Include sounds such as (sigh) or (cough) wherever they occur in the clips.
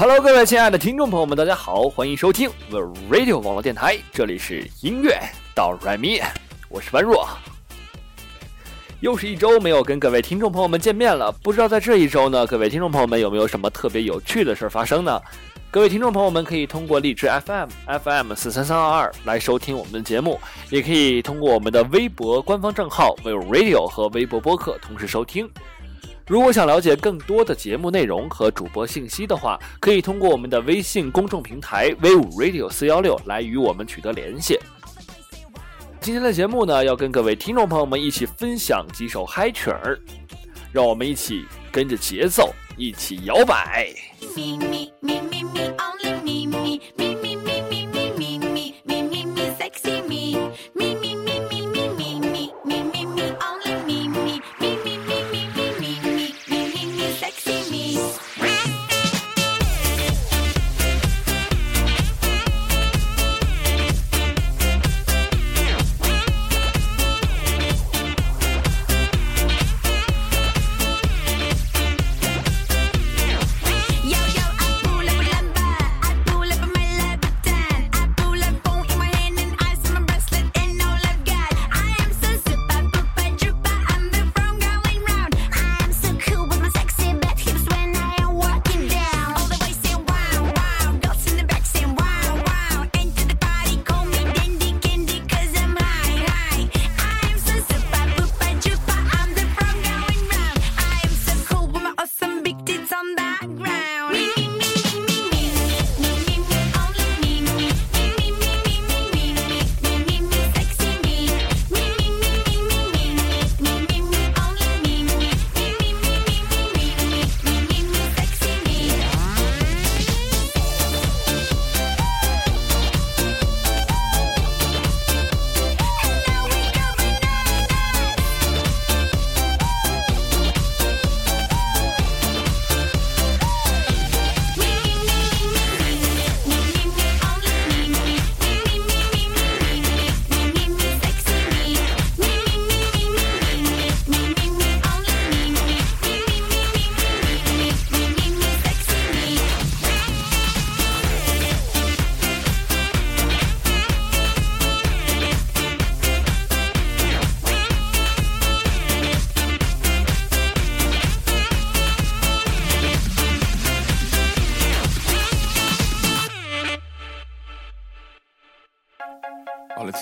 Hello，各位亲爱的听众朋友们，大家好，欢迎收听 The Radio 网络电台，这里是音乐到软咪，我是般若。又是一周没有跟各位听众朋友们见面了，不知道在这一周呢，各位听众朋友们有没有什么特别有趣的事发生呢？各位听众朋友们可以通过荔枝 FM FM 四三三二二来收听我们的节目，也可以通过我们的微博官方账号 v Radio 和微博播客同时收听。如果想了解更多的节目内容和主播信息的话，可以通过我们的微信公众平台 V 五 Radio 四幺六来与我们取得联系。今天的节目呢，要跟各位听众朋友们一起分享几首嗨曲儿，让我们一起跟着节奏一起摇摆。All it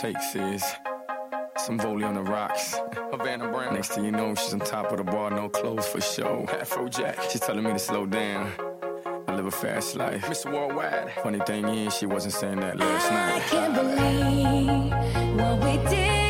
takes is some volley on the rocks. Havana Brown. Next thing you know, she's on top of the bar, no clothes for show. Afrojack. She's telling me to slow down. I live a fast life. Mr. Worldwide. Funny thing is, she wasn't saying that last night. I can't believe what we did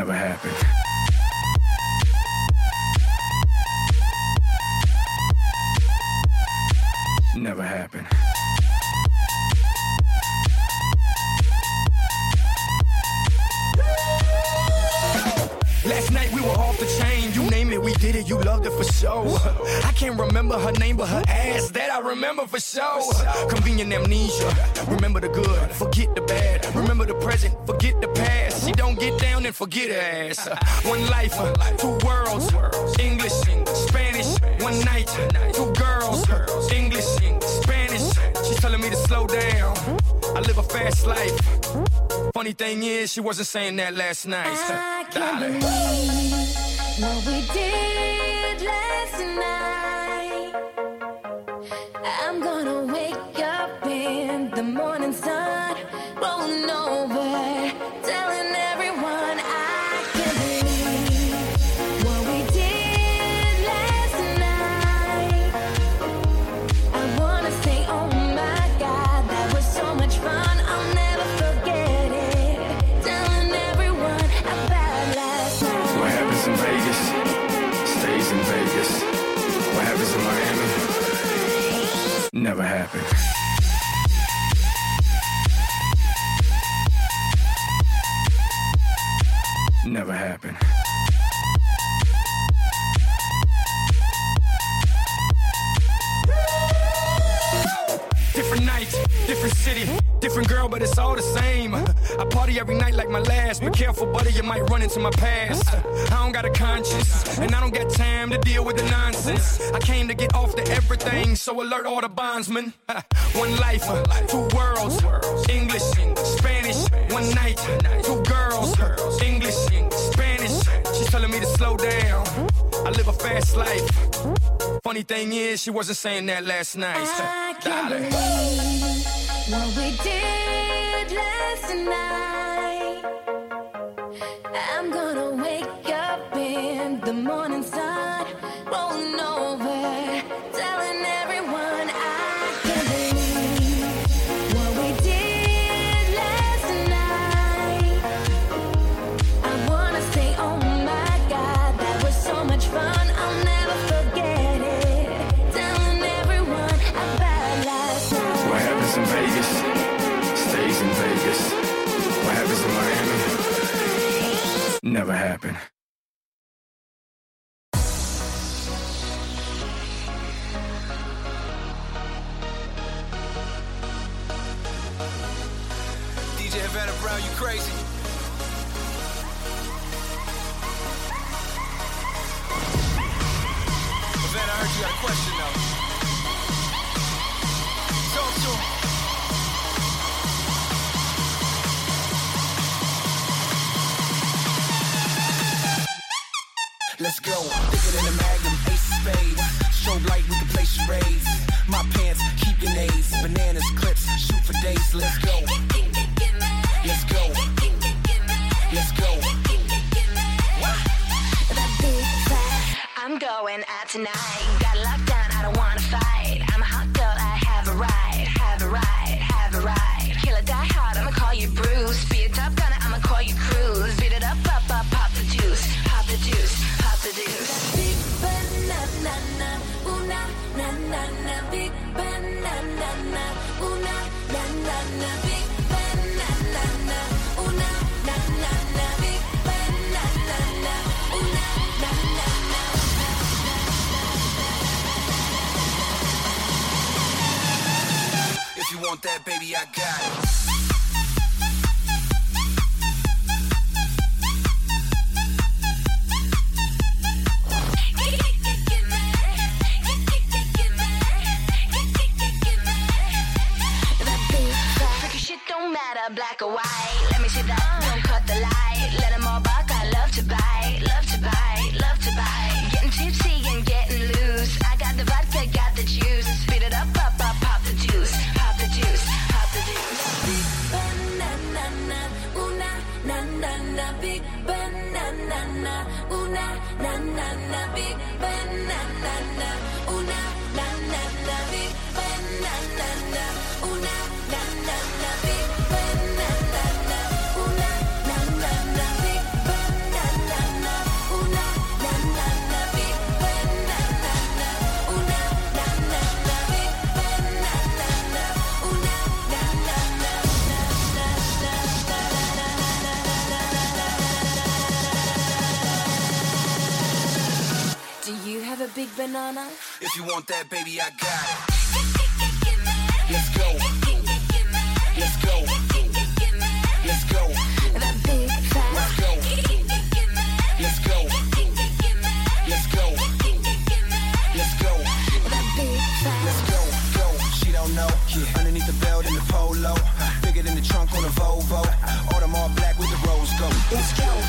never happened. Never happened. Last night we were off the chain. You name it, we did it. You loved it for sure. I can't remember her name, but her ass that I remember for sure. Convenient amnesia. Remember the good, forget the bad. Remember the present, forget the get down and forget her ass. One life, two worlds. English, Spanish. One night, two girls. English, Spanish. She's telling me to slow down. I live a fast life. Funny thing is, she wasn't saying that last night. I can't believe what we did Never happened. Different city, different girl, but it's all the same. I party every night like my last. Be careful, buddy, you might run into my past. I don't got a conscience, and I don't got time to deal with the nonsense. I came to get off the everything, so alert all the bondsmen. (laughs) One life, two worlds, English, Spanish. One night, two girls, English, Spanish. She's telling me to slow down. I live a fast life. Funny thing is, she wasn't saying that last night. I'm gonna wake up in the morning sun, never happened. DJ Havana Brown, you crazy? Havana, I heard you got a question though. Talk to him. Let's go. Bigger than a magnum, ace of spades. Strobe light, we can play charades. My pants, keep nays. Bananas, clips, shoot for days. Let's go. Let's go. Let's go. That big fat, I'm going out tonight. Got locked want that, baby, I got it. Black or white. Let me see that, don't cut the light. Let all buck, I love to buy, love to buy, love to buy. Getting tipsy na na, big banana, ooh na na na big banana, ooh na na na na, big banana, banana? If you want that, baby, I got it. Let's go. Let's go. Let's go. Let's go. Let's go. Let's go. She don't know. Yeah. Underneath the belt in the polo. Bigger than the trunk on a Volvo. All all black with the rose gold. Let's go.